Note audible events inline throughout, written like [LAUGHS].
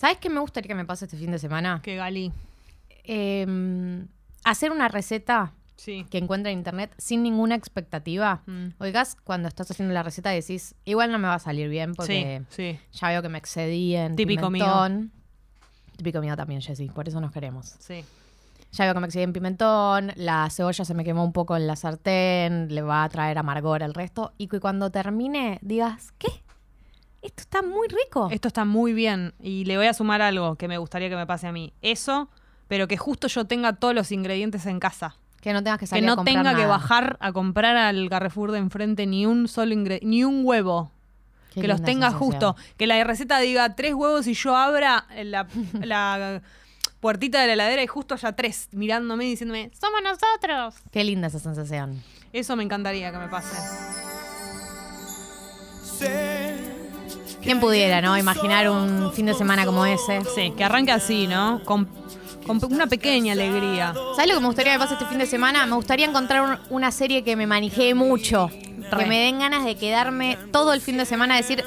¿Sabes qué me gustaría que me pase este fin de semana? Que Gali. Eh, hacer una receta Sí. que encuentre en internet sin ninguna expectativa. Mm. Oigas, cuando estás haciendo la receta decís, igual no me va a salir bien porque Sí, sí, ya veo que me excedí en Típico mío. pimentón. Típico mío también, Jessy, por eso nos queremos. sí. Ya veo que me excedí en pimentón, la cebolla se me quemó un poco en la sartén, le va a traer amargor al resto. Y que cuando termine digas, ¿qué? Esto está muy rico. Esto está muy bien. Y le voy a sumar algo que me gustaría que me pase a mí. Eso, pero que justo yo tenga todos los ingredientes en casa. Que no tengas que Que salir a no comprar tenga que bajar a comprar al Carrefour de enfrente ni un solo ingre- ni un huevo. Qué que los tenga sensación. justo. Que la receta diga tres huevos y yo abra la, [LAUGHS] la puertita de la heladera y justo haya tres mirándome y diciéndome, somos nosotros. Qué linda esa sensación. Eso me encantaría que me pase. ¿Quién pudiera, no? Imaginar un fin de semana como ese. Sí, que arranque así, ¿no? Con, con una pequeña alegría. ¿Sabes lo que me gustaría que pase este fin de semana? Me gustaría encontrar un- una serie que me manijee mucho. Re. Que me den ganas de quedarme todo el fin de semana a decir,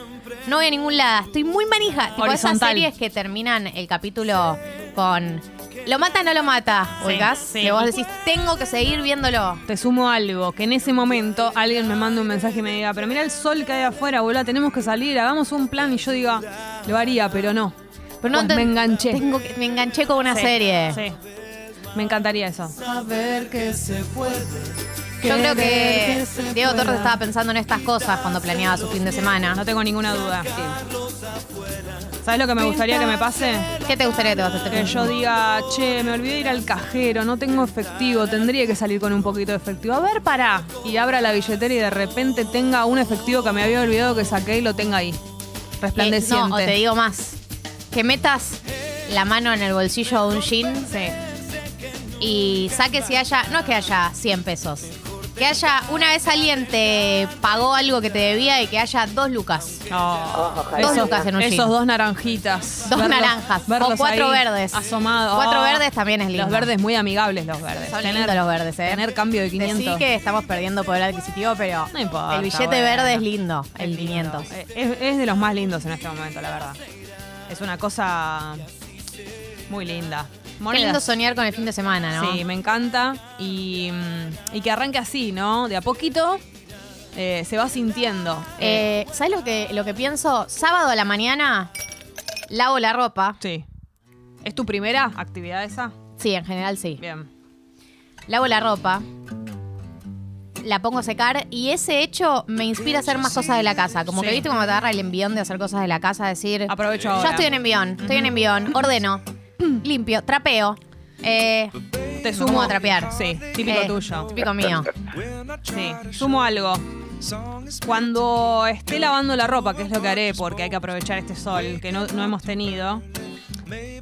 no voy a ningún lado, estoy muy manija. Tipo esas Horizontal. series que terminan el capítulo con ¿lo mata o no lo mata? Sí, Oigas, sí. que vos decís, tengo que seguir viéndolo. Te sumo algo, que en ese momento alguien me manda un mensaje y me diga, pero mira el sol que hay afuera, boludo, tenemos que salir, hagamos un plan. Y yo diga, lo haría, pero no. Pero no Pues te- me enganché. tengo que- me enganché con una Sí, serie. Sí. Me encantaría eso. Saber que se puede. Yo creo que Diego Torres estaba pensando en estas cosas cuando planeaba su fin de semana. No tengo ninguna duda. ¿Sabes lo que me gustaría que me pase? ¿Qué te gustaría que te pase este Que yo diga, che, me olvidé ir al cajero, no tengo efectivo, tendría que salir con un poquito de efectivo. A ver, pará. Y abra la billetera y de repente tenga un efectivo que me había olvidado que saqué y lo tenga ahí. Eh, Resplandeciente. no, o te digo más. Que metas la mano en el bolsillo de un jean Sí. y saques si haya, no es que haya 100 pesos, que haya, una vez alguien te pagó algo que te debía y que haya dos lucas. Oh, Dos lucas en un esos dos naranjitas. Dos naranjas. O cuatro ahí verdes. Asomados. Cuatro Oh. verdes también es lindo. Los verdes muy amigables, los verdes. Son lindos los verdes, ¿eh? Tener cambio de Sí 500. que estamos perdiendo poder adquisitivo, pero No importa, el billete bueno. verde es lindo, el Es lindo. 500. Eh, Es, es de los más lindos en este momento, la verdad. Es una cosa muy linda. Qué lindo soñar con el fin de semana, ¿no? Sí, me encanta. Y, mm, y que arranque así, ¿no? De a poquito eh, se va sintiendo. Eh, ¿Sabes lo que, lo que pienso? Sábado a la mañana lavo la ropa. sí. ¿Es tu primera actividad esa? Sí, en general sí. Bien. Lavo la ropa, la pongo a secar y ese hecho me inspira a hacer más cosas de la casa. Como Sí. que viste cuando te agarra el envión de hacer cosas de la casa, decir, Aprovecho ya estoy en envión, estoy en envión, ordeno, [CLEARS THROAT] limpio, trapeo. Eh, Te sumo a trapear. Sí, típico Eh, tuyo. Típico mío. Sí, sumo algo. Cuando esté lavando la ropa, que es lo que haré porque hay que aprovechar este sol que no, no hemos tenido.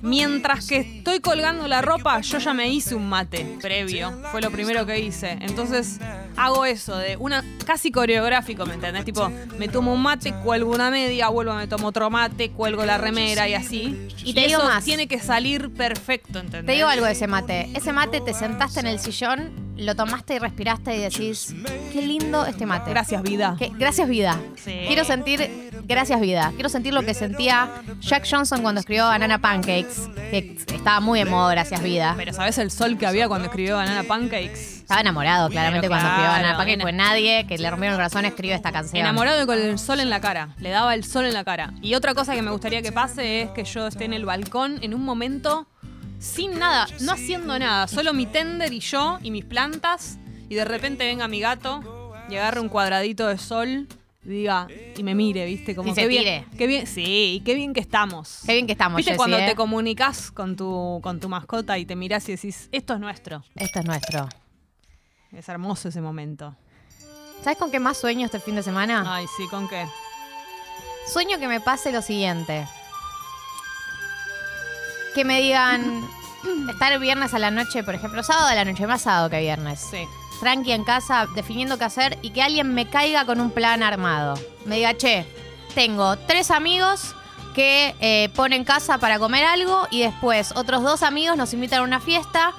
Mientras que estoy colgando la ropa, yo ya me hice un mate previo. Fue lo primero que hice. Entonces hago eso de una casi coreográfico, ¿me entendés? Tipo, me tomo un mate, cuelgo una media, vuelvo, me tomo otro mate, cuelgo la remera y así. Y te digo eso más. tiene que salir perfecto, ¿entendés? Te digo algo de ese mate. Ese mate te sentaste en el sillón, lo tomaste y respiraste y decís, qué lindo este mate. Gracias, vida. Que- gracias vida. Sí. Quiero sentir, gracias vida. Quiero sentir lo que sentía Jack Johnson cuando escribió Banana Pancakes, que estaba muy de moda, gracias vida. Pero ¿sabes el sol que había cuando escribió Banana Pancakes? Estaba enamorado claramente Pero cuando escribió claro, Banana Pancakes, ena- pues nadie que le rompieron el corazón escribió esta canción. Enamorado y con el sol en la cara. Le daba el sol en la cara. Y otra cosa que me gustaría que pase es que yo esté en el balcón en un momento sin nada, no haciendo nada. Solo mi tender y yo y mis plantas. Y de repente venga mi gato y agarre un cuadradito de sol y diga, y me mire, ¿viste? Como Y se qué bien, tire. Qué bien, sí, qué bien que estamos. Qué bien que estamos, ¿Viste cuando eh? te comunicas con tu, con tu mascota y te mirás y decís, esto es nuestro? Esto es nuestro. Es hermoso ese momento. ¿Sabes con qué más sueño este fin de semana? Ay, sí, ¿con qué? Sueño que me pase lo siguiente. Que me digan, estar viernes a la noche, por ejemplo, sábado a la noche, más sábado que viernes. Sí. Tranqui en casa, definiendo qué hacer y que alguien me caiga con un plan armado. Me diga, che, tengo tres amigos que eh, ponen casa para comer algo y después otros dos amigos nos invitan a una fiesta.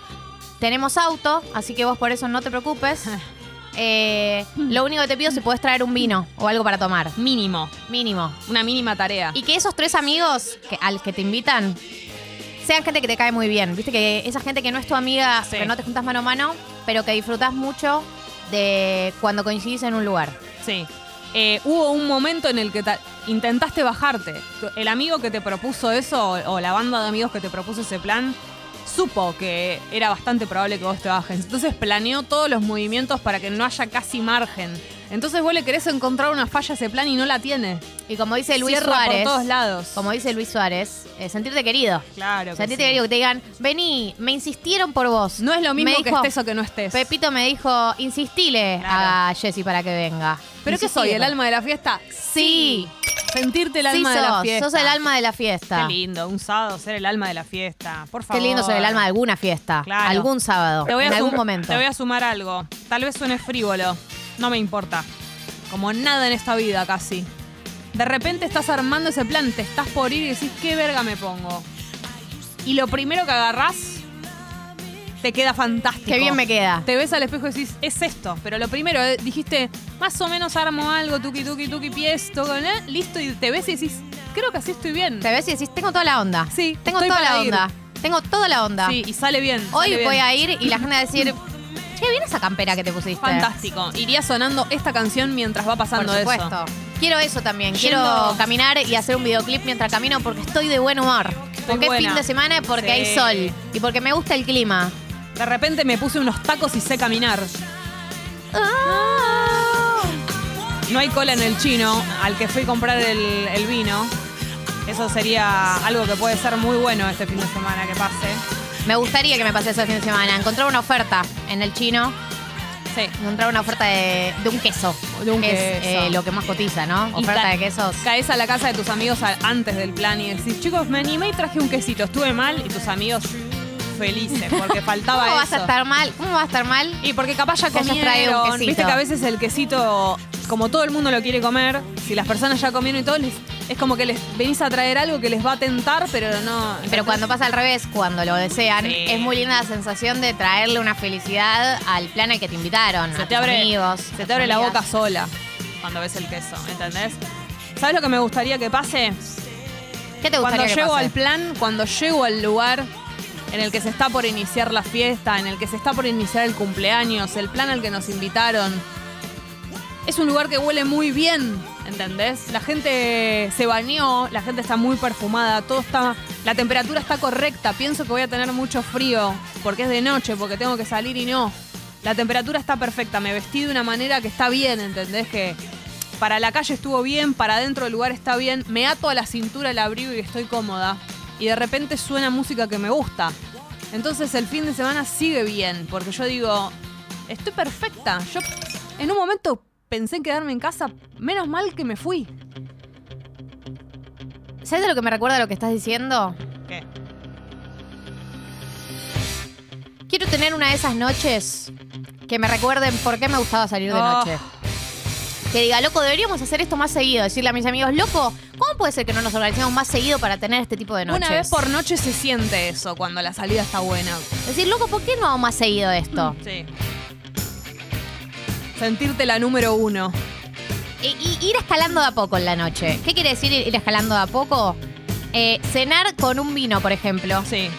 Tenemos auto, así que vos por eso no te preocupes. [LAUGHS] eh, lo único que te pido es si puedes traer un vino o algo para tomar. Mínimo. Mínimo. Una mínima tarea. Y que esos tres amigos que, al que te invitan sean gente que te cae muy bien. Viste que esa gente que no es tu amiga, Sí. que no te juntas mano a mano, pero que disfrutas mucho de cuando coincidís en un lugar. Sí. Eh, hubo un momento en el que ta- intentaste bajarte. El amigo que te propuso eso, o, o la banda de amigos que te propuso ese plan, supo que era bastante probable que vos te bajes. Entonces planeó todos los movimientos para que no haya casi margen. Entonces vos le querés encontrar una falla a ese plan y no la tiene. Y como dice Luis Cierra Suárez, por todos lados. como dice Luis Suárez, eh, sentirte querido. Claro. que Sentirte sí. querido, que te digan, vení, me insistieron por vos. No es lo mismo Me que dijo- estés o que no estés. Pepito me dijo, insistile Claro. a Jessy para que venga. ¿Pero qué soy? Insistile. ¿El alma de la fiesta? Sí. Sentirte el Sí alma de la sos, fiesta. sos el alma de la fiesta. Qué lindo, un sábado ser el alma de la fiesta. Por favor. Qué lindo ser el alma de alguna fiesta. Claro. Algún sábado. Te voy a en algún sum- momento. Te voy a sumar algo. Tal vez suene frívolo. No me importa. Como nada en esta vida casi. De repente estás armando ese plan, te estás por ir y decís, ¿qué verga me pongo? Y lo primero que agarrás te queda fantástico. Qué bien me queda. Te ves al espejo y decís, es esto. Pero lo primero, eh, dijiste, más o menos armo algo, tuki tuki tuki pies, todo, ¿eh? listo, y te ves y decís, creo que así estoy bien. Te ves y decís, tengo toda la onda. Sí, Tengo estoy toda la ir. onda. Tengo toda la onda. Sí, y sale bien. Hoy sale bien. voy a ir y la gente va a decir, [LAUGHS] che, bien esa campera que te pusiste. Fantástico. Iría sonando esta canción mientras va Por pasando supuesto. eso. Quiero eso también. Yendo- Quiero caminar y hacer un videoclip mientras camino porque estoy de buen humor. porque es buena. fin de semana, porque Sí. hay sol y porque me gusta el clima. De repente me puse unos tacos y sé caminar. No hay cola en el chino al que fui a comprar el, el vino. Eso sería algo que puede ser muy bueno este fin de semana que pase. Me gustaría que me pase eso el fin de semana. Encontrar una oferta en el chino. Sí. Encontrar una oferta de, de un queso. De un que es queso. eh, lo que más cotiza, ¿no? Oferta de quesos. Caes a la casa de tus amigos a- antes del plan y decís, chicos, me animé y traje un quesito. Estuve mal y tus amigos felices porque [LAUGHS] faltaba ¿Cómo eso. vas a estar mal? ¿Cómo va a estar mal? Y porque capaz ya comieron. Viste que a veces el quesito, como todo el mundo lo quiere comer, si las personas ya comieron y todo, les- es como que les venís a traer algo que les va a tentar, pero no. Pero cuando pasa al revés, cuando lo desean, Sí. es muy linda la sensación de traerle una felicidad al plan al que te invitaron, se a te tus abre, amigos. se te abre la amigas. boca sola cuando ves el queso, ¿entendés? ¿Sabes lo que me gustaría que pase? ¿Qué te gustaría Cuando que llego pase? al plan, cuando llego al lugar en el que se está por iniciar la fiesta, en el que se está por iniciar el cumpleaños, el plan al que nos invitaron. Es un lugar que huele muy bien, ¿entendés? La gente se bañó, la gente está muy perfumada, todo está. La temperatura está correcta. Pienso que voy a tener mucho frío porque es de noche, porque tengo que salir y no. La temperatura está perfecta. Me vestí de una manera que está bien, ¿entendés? Que para la calle estuvo bien, para adentro del lugar está bien. Me ato a la cintura el abrigo y estoy cómoda. Y de repente suena música que me gusta. Entonces el fin de semana sigue bien, porque yo digo, estoy perfecta. Yo en un momento pensé en quedarme en casa, menos mal que me fui. ¿Sabes de lo que me recuerda lo que estás diciendo? ¿Qué? Quiero tener una de esas noches que me recuerden por qué me gustaba salir de Oh. noche. Que diga, loco, deberíamos hacer esto más seguido. Decirle a mis amigos, loco, ¿cómo puede ser que no nos organicemos más seguido para tener este tipo de noches? Una vez por noche se siente eso, cuando la salida está buena. Decir, loco, ¿por qué no hago más seguido esto? Sí. Sentirte la número uno. Y, y ir escalando de a poco en la noche. ¿Qué quiere decir ir escalando de a poco? Eh, cenar con un vino, por ejemplo. Sí.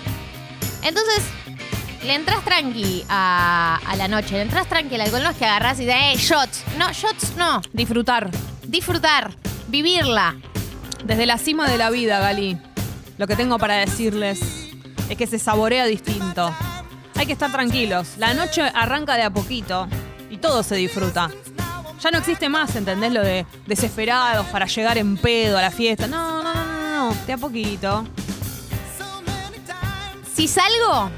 Entonces, le entras tranqui a, a la noche, le entras tranqui al alcohol, no es que agarrás y dices, eh, shots. No, shots no. Disfrutar. Disfrutar, vivirla. Desde la cima de la vida, Gali, lo que tengo para decirles es que se saborea distinto. Hay que estar tranquilos. La noche arranca de a poquito y todo se disfruta. Ya no existe más, ¿entendés? Lo de desesperados para llegar en pedo a la fiesta. No, no, no, no, no. De a poquito. Si salgo,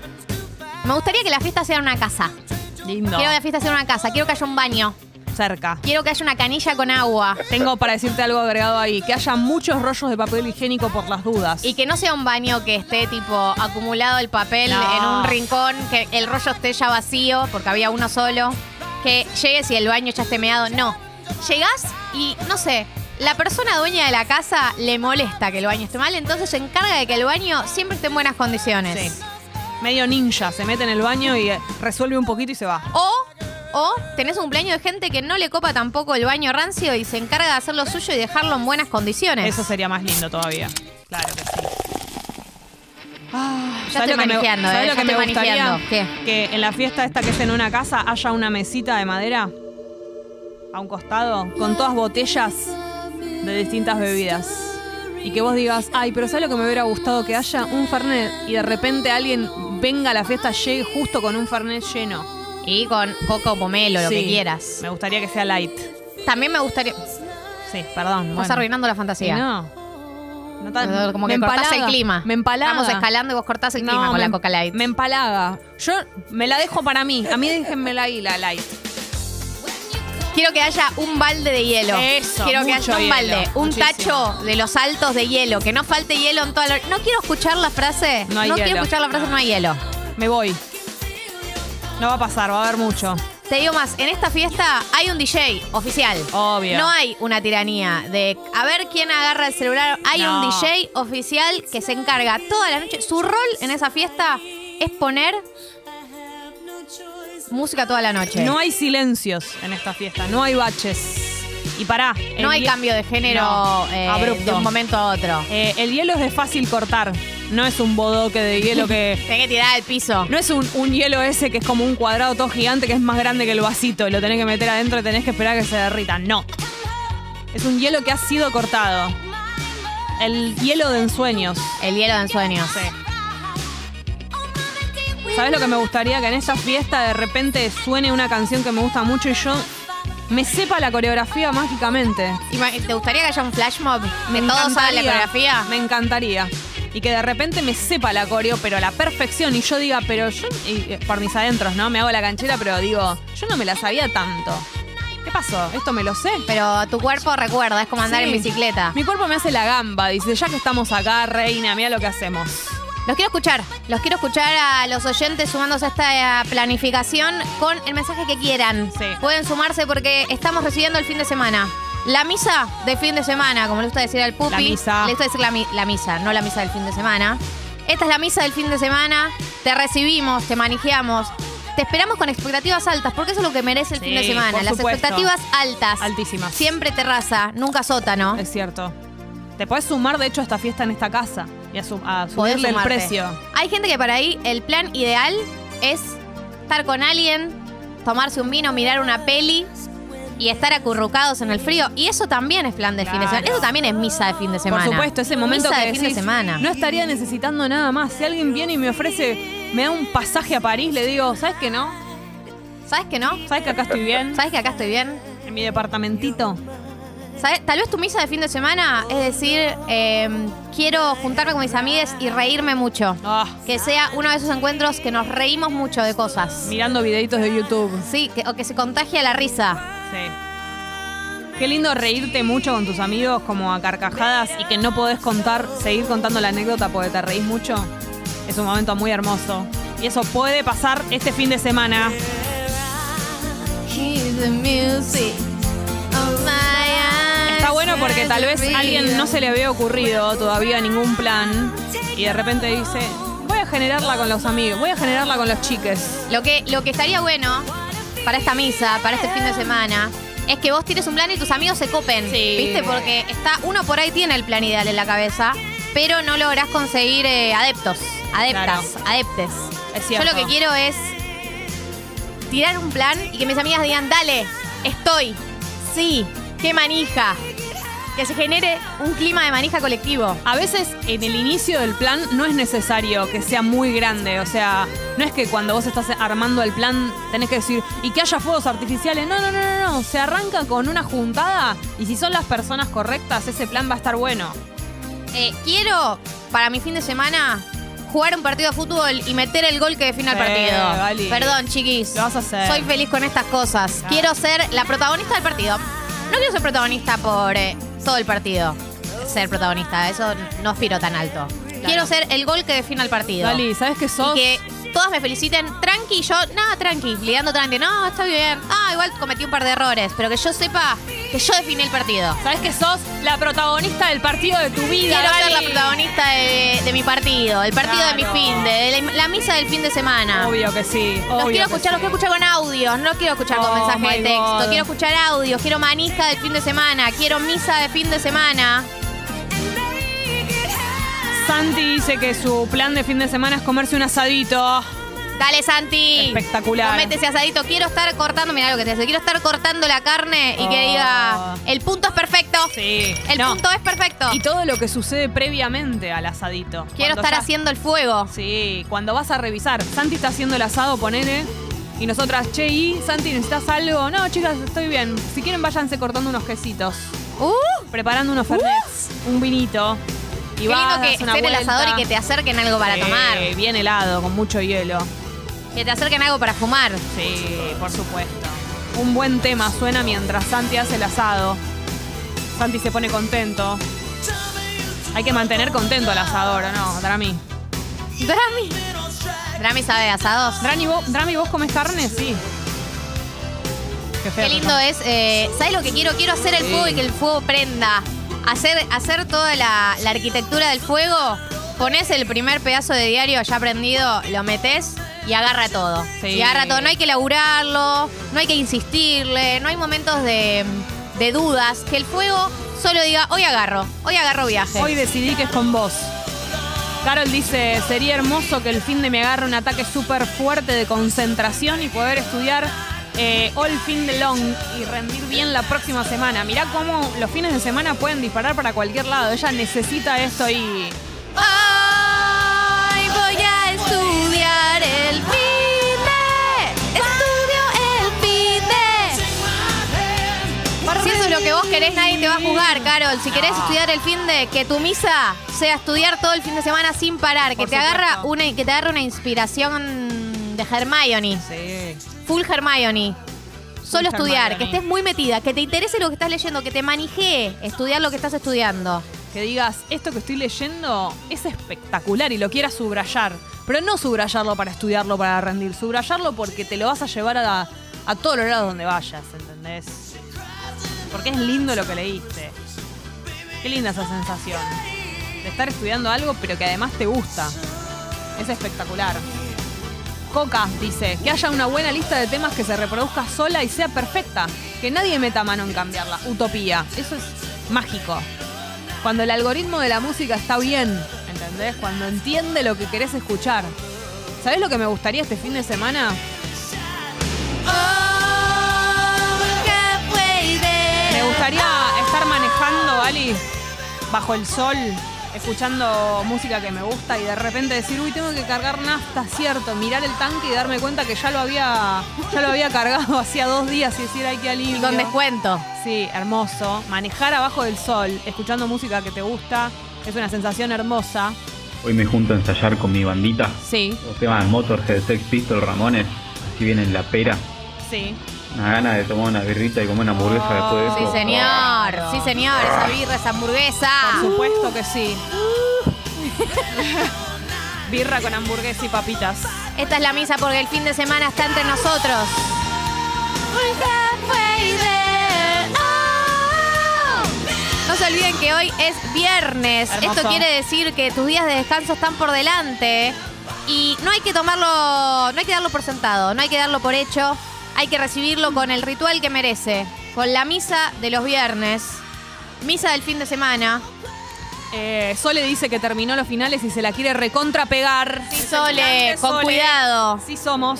me gustaría que la fiesta sea en una casa. Lindo. Quiero que la fiesta sea en una casa, quiero que haya un baño, Cerca. quiero que haya una canilla con agua. Tengo para decirte algo agregado ahí. Que haya muchos rollos de papel higiénico por las dudas. Y que no sea un baño que esté tipo acumulado el papel No. en un rincón, que el rollo esté ya vacío, porque había uno solo. Que llegues y el baño ya esté meado. No. Llegás y, no sé, la persona dueña de la casa le molesta que el baño esté mal, entonces se encarga de que el baño siempre esté en buenas condiciones. Sí. Medio ninja. Se mete en el baño y eh, resuelve un poquito y se va. O, O tenés un cumpleaños de gente que no le copa tampoco el baño rancio y se encarga de hacer lo suyo y dejarlo en buenas condiciones. Eso sería más lindo todavía. Claro que sí. Ah, Ya ¿sabes estoy manejando, ¿sabes eh, lo ya que me estoy gustaría? Que en la fiesta esta que es en una casa haya una mesita de madera a un costado con todas botellas de distintas bebidas. Y que vos digas, ay, pero ¿sabes lo que me hubiera gustado? Que haya un Fernet y de repente alguien venga a la fiesta, llegue justo con un Fernet lleno. Y con coco o pomelo, lo Sí, que quieras. Me gustaría que sea light. También me gustaría. Sí, perdón. Estás bueno. arruinando la Sí, fantasía. no. No tan- Como me cortás empalaga, el clima. Me empalaga. Estamos escalando y vos cortás el clima No, con me- la Coca Light. Me empalaga. Yo me la dejo para mí. A mí déjenmela ahí la light. Quiero que haya un balde de hielo. Eso, Quiero que haya un hielo, balde, un muchísimo. tacho de los altos de hielo. Que no falte hielo en toda la. No quiero escuchar la frase. No hay quiero hielo. escuchar la frase no hay hielo. Me voy. No va a pasar, va a haber mucho. Te digo más, en esta fiesta hay un DJ oficial. Obvio. No hay una tiranía de a ver quién agarra el celular. Hay No. un DJ oficial que se encarga toda la noche. Su rol en esa fiesta es poner música toda la noche. No hay silencios en esta fiesta, no hay baches. Y pará. el No hay cambio de género No, eh, abrupto. de un momento a otro. Eh, el hielo es de fácil cortar. No es un bodoque de hielo que. [LAUGHS] Tenés que tirar al piso. No es un, un hielo ese que es como un cuadrado todo gigante que es más grande que el vasito y lo tenés que meter adentro y tenés que esperar a que se derrita. No. Es un hielo que ha sido cortado. El hielo de ensueños. El hielo de ensueños. ¿Sabes lo que me gustaría? Que en esta fiesta de repente suene una canción que me gusta mucho y yo me sepa la coreografía mágicamente. ¿Te gustaría que haya un flash mob? Me Que todos hagan la coreografía. Me encantaría. Y que de repente me sepa la coreo, pero a la perfección. Y yo diga, pero yo, y, por mis adentros, ¿no? Me hago la canchera, pero digo, yo no me la sabía tanto. ¿Qué pasó? ¿Esto me lo sé? Pero tu cuerpo recuerda, es como andar Sí. en bicicleta. Mi cuerpo me hace la gamba. Dice, ya que estamos acá, reina, mira lo que hacemos. Los quiero escuchar. Los quiero escuchar a los oyentes sumándose a esta eh, planificación con el mensaje que quieran. Sí. Pueden sumarse porque estamos recibiendo el fin de semana. La misa de fin de semana, como le gusta decir al pupi. La misa. Le gusta decir la, la misa, no la misa del fin de semana. Esta es la misa del fin de semana. Te recibimos, te manejamos. Te esperamos con expectativas altas, porque eso es lo que merece el Sí, fin de semana. Las supuesto. expectativas altas. Altísimas. Siempre terraza, nunca sótano. Es cierto. Te puedes sumar, de hecho, a esta fiesta en esta casa y a, su- a Podés subirle el precio. Hay gente que para ahí el plan ideal es estar con alguien, tomarse un vino, mirar una peli y estar acurrucados en el frío. Y eso también es plan de fin de semana. Eso también es misa de fin de semana. Por supuesto, ese momento misa que de fin de semana. No estaría necesitando nada más. Si alguien viene y me ofrece, me da un pasaje a París, le digo, ¿sabes que no? ¿Sabes que no? ¿Sabes que acá estoy bien? ¿Sabes que acá estoy bien? En mi departamentito. ¿Sabes? Tal vez tu misa de fin de semana es decir, eh, quiero juntarme con mis amigas y reírme mucho. Ah, Que sea uno de esos encuentros que nos reímos mucho de cosas. mirando videitos de YouTube. Sí, que- o que se contagia la risa. Qué lindo reírte mucho con tus amigos como a carcajadas y que no podés contar, seguir contando la anécdota porque te reís mucho. Es un momento muy hermoso. Y eso puede pasar este fin de semana. Está bueno porque tal vez a alguien no se le había ocurrido todavía ningún plan y de repente dice, voy a generarla con los amigos, voy a generarla con los chiques. Lo que, lo que estaría bueno para esta misa, para este fin de semana, es que vos tires un plan y tus amigos se copen. Sí. ¿Viste? Porque está, uno por ahí tiene el plan ideal en la cabeza, pero no lográs conseguir eh, adeptos, adeptas, adeptes. Es Yo cierto. lo que quiero es tirar un plan y que mis amigas digan, dale, estoy, sí, qué manija. Que se genere un clima de manija colectivo. A veces en el inicio del plan no es necesario que sea muy grande, o sea, no es que cuando vos estás armando el plan tenés que decir, y que haya fuegos artificiales, no, no, no, no, no, se arranca con una juntada y si son las personas correctas, ese plan va a estar bueno. Eh, quiero, para mi fin de semana, jugar un partido de fútbol y meter el gol que define el Sí, partido. Perdón, chiquis. Lo vas a hacer. Soy feliz con estas cosas. Claro. Quiero ser la protagonista del partido. No quiero ser protagonista por eh, todo el partido. Ser protagonista, eso no aspiro tan alto. Quiero ser el gol que define el partido. Dali, ¿sabes qué sos? Y que todas me feliciten tranqui, yo, no, tranqui, lidiando tranqui, no, está bien. Ah, igual cometí un par de errores, pero que yo sepa que yo definí el partido. Sabes que sos la protagonista del partido de tu vida. Quiero ser la protagonista de, de mi partido, el partido de mi fin de, de la, la misa del fin de semana. Obvio que sí. Los obvio quiero que escuchar, los quiero escuchar con audios, no los quiero escuchar con Oh, mensaje de texto. God. Quiero escuchar audios, quiero manija del fin de semana, quiero misa de fin de semana. Santi dice que su plan de fin de semana es comerse un asadito. Dale, Santi. Espectacular. Comete ese asadito. Quiero estar cortando, mira lo que te hace. Quiero estar cortando la carne y que Oh. diga, el punto es perfecto. Sí. El No. punto es perfecto. Y todo lo que sucede previamente al asadito. Quiero estar ya- haciendo el fuego. Sí, cuando vas a revisar, Santi está haciendo el asado, ponele. Y nosotras, che, y Santi, ¿necesitas algo? No, chicas, estoy bien. Si quieren, váyanse cortando unos quesitos. Uh, Preparando unos fernets, un vinito. Y qué vas, lindo que esté en el vuelta. asador y que te acerquen algo para Sí, tomar. Bien helado, con mucho hielo. Que te acerquen algo para fumar. Sí, por supuesto. Un buen tema suena mientras Santi hace el asado. Santi se pone contento. Hay que mantener contento al asador, ¿o no, Drami? Drami. Drami sabe de asados. Drami, ¿vos, Drami, ¿vos comes carne? Sí. Qué, feo Qué lindo no. es. eh, ¿Sabes lo que quiero? Quiero hacer el fuego y que el fuego prenda. Hacer, hacer toda la, la arquitectura del fuego. Pones el primer pedazo de diario ya prendido, lo metes y agarra todo. Sí. Y agarra todo. No hay que laburarlo, no hay que insistirle, no hay momentos de, de dudas. Que el fuego solo diga, hoy agarro, hoy agarro viaje. Hoy decidí que es con vos. Carol dice, sería hermoso que el fin de me agarre un ataque súper fuerte de concentración y poder estudiar eh, all fin de long y rendir bien la próxima semana. Mirá cómo los fines de semana pueden disparar para cualquier lado. Ella necesita esto y... Hoy voy a estudiar el fin de. Estudio el fin de. Si eso es lo que vos querés, nadie te va a juzgar, Carol. Si querés estudiar el fin de, que tu misa sea estudiar todo el fin de semana sin parar, que te agarra una, que te agarre una inspiración de Hermione, Sí. full Hermione. Solo Full estudiar, Hermione. que estés muy metida, que te interese lo que estás leyendo, que te manijee estudiar lo que estás estudiando. Que digas, esto que estoy leyendo es espectacular y lo quieras subrayar. Pero no subrayarlo para estudiarlo, para rendir. Subrayarlo porque te lo vas a llevar a, a todos los lados donde vayas, ¿entendés? Porque es lindo lo que leíste. Qué linda esa sensación. De estar estudiando algo, pero que además te gusta. Es espectacular. Coca dice, que haya una buena lista de temas que se reproduzca sola y sea perfecta. Que nadie meta mano en cambiarla. Utopía. Eso es mágico. Cuando el algoritmo de la música está bien, ¿entendés? Cuando entiende lo que querés escuchar. ¿Sabés lo que me gustaría este fin de semana? Me gustaría estar manejando, Ali, bajo el sol, escuchando música que me gusta y de repente decir, uy, tengo que cargar nafta, cierto, mirar el tanque y darme cuenta que ya lo había, ya lo había [LAUGHS] cargado hacía dos días y decir, ay, qué alivio. Y con descuento. Sí, hermoso. Manejar abajo del sol, escuchando música que te gusta, es una sensación hermosa. Hoy me junto a ensayar con mi bandita. Sí, Los temas Motorhead, Sex Pistol, Ramones. Así viene la pera. sí. Una gana de tomar una birrita y comer una hamburguesa después de Sí, eso. señor. Sí, señor. Esa birra, esa hamburguesa. Por supuesto que sí. [LAUGHS] Birra con hamburguesa y papitas. Esta es la misa porque el fin de semana está entre nosotros. No se olviden que hoy es viernes. Hermoso. Esto quiere decir que tus días de descanso están por delante. Y no hay que tomarlo, no hay que darlo por sentado, no hay que darlo por hecho. Hay que recibirlo con el ritual que merece. Con la misa de los viernes. Misa del fin de semana. Eh, Sole dice que terminó los finales y se la quiere recontrapegar. Sí, Sole, con cuidado. Sí somos.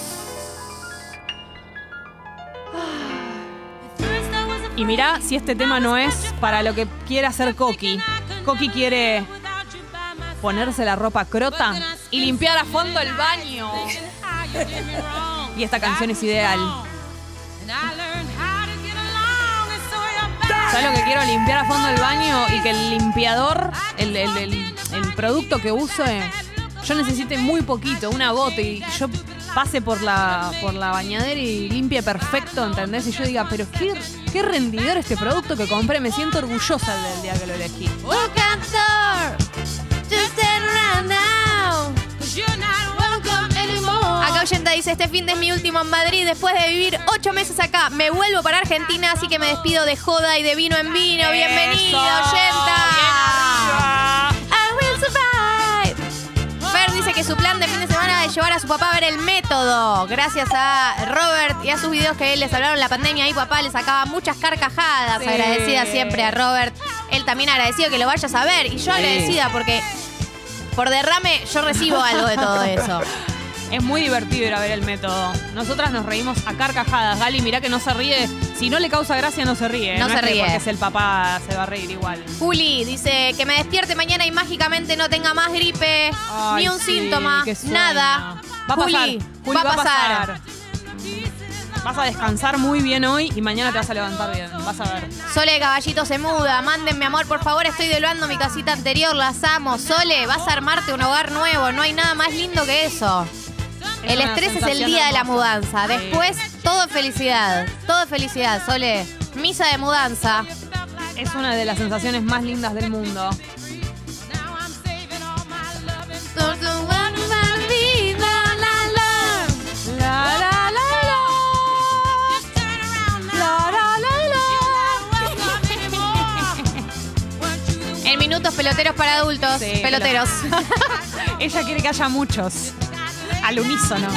Y mirá si este tema no es para lo que quiere hacer Coqui. Coqui quiere ponerse la ropa crota y limpiar a fondo el baño. Y esta canción es ideal. ¿Sabes lo que quiero? Limpiar a fondo el baño y que el limpiador, el, el- el- el producto que use, yo necesite muy poquito, una gota y yo pase por la, por la bañadera y limpie perfecto, ¿entendés? Y yo diga, pero qué, qué rendidor este producto que compré, me siento orgullosa del día que lo elegí. Welcome anymore. este fin de es mi último en Madrid. Después de vivir ocho meses acá, me vuelvo para Argentina, así que me despido de joda y de vino en vino. Bienvenido, oyenta. I will survive. Fer dice que su plan de fin de semana es llevar a su papá a ver el método. Gracias a Robert y a sus videos que él les hablaron la pandemia. Ahí papá le sacaba muchas carcajadas. Sí. Agradecida siempre a Robert. Él también agradecido que lo vayas a ver. Y yo agradecida porque por derrame yo recibo algo de todo eso. [LAUGHS] Es muy divertido ir a ver el método. Nosotras nos reímos a carcajadas. Gali, mirá que no se ríe. Si no le causa gracia, no se ríe. No se es que ríe. Porque es el papá, se va a reír igual. Juli dice que me despierte mañana y mágicamente no tenga más gripe, Ay, ni un sí, síntoma, nada. Va a pasar. Juli, Juli, va a pasar. Vas a descansar muy bien hoy y mañana te vas a levantar bien. Vas a ver. Sole Caballito se muda. Mándenme amor, por favor. Estoy devaluando mi casita anterior. Las amo. Sole, vas a armarte un hogar nuevo. No hay nada más lindo que eso. Es El estrés es el día de la mudanza. Sí. Después, todo es felicidad. Todo felicidad, Sole. Misa de mudanza. Es una de las sensaciones más lindas del mundo. En minutos peloteros para adultos. Sí, peloteros. [LAUGHS] Ella quiere que haya muchos. Al unísono.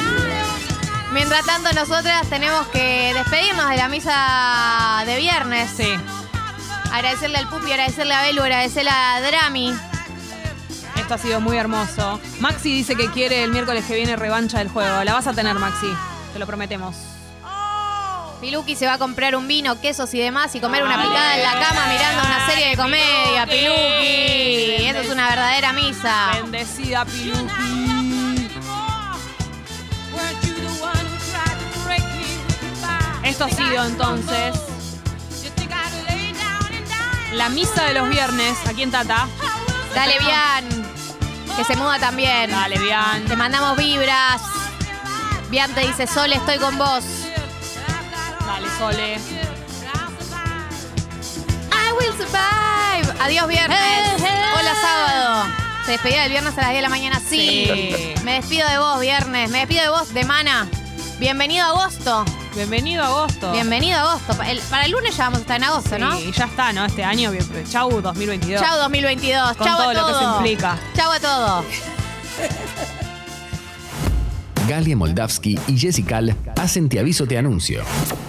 Mientras tanto, nosotras tenemos que despedirnos de la misa de viernes. Sí. Agradecerle al Pupi, agradecerle a Belu, agradecerle a Drami. Esto ha sido muy hermoso. Maxi dice que quiere el miércoles que viene revancha del juego. La vas a tener, Maxi. Te lo prometemos. Piluki se va a comprar un vino, quesos y demás y comer una picada en la cama mirando una serie de comedia. Piluki. Piluki. Eso es una verdadera misa. Bendecida Piluki. Esto ha sido entonces la misa de los viernes aquí en Tata. Dale, Bian. Que se muda también. Dale, bien. Te mandamos vibras. Bian te dice, Sol, estoy con vos. Dale, Sole. I will survive. Adiós, viernes. Hola, sábado. Se despedía del viernes a las 10 de la mañana. Sí. Sí. Me despido de vos, viernes. Me despido de vos, de Mana. Bienvenido a agosto. Bienvenido a agosto. Bienvenido a agosto. Pa- el- para el lunes ya vamos a estar en agosto, Sí, ¿no? y ya está, ¿no? Este año, bien, chau 2022. Chau 2022. Con Chau todo a lo que todo. implica. Chau a todo. Galia Moldavsky y Jessical hacen Te Aviso Te Anuncio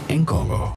en Congo.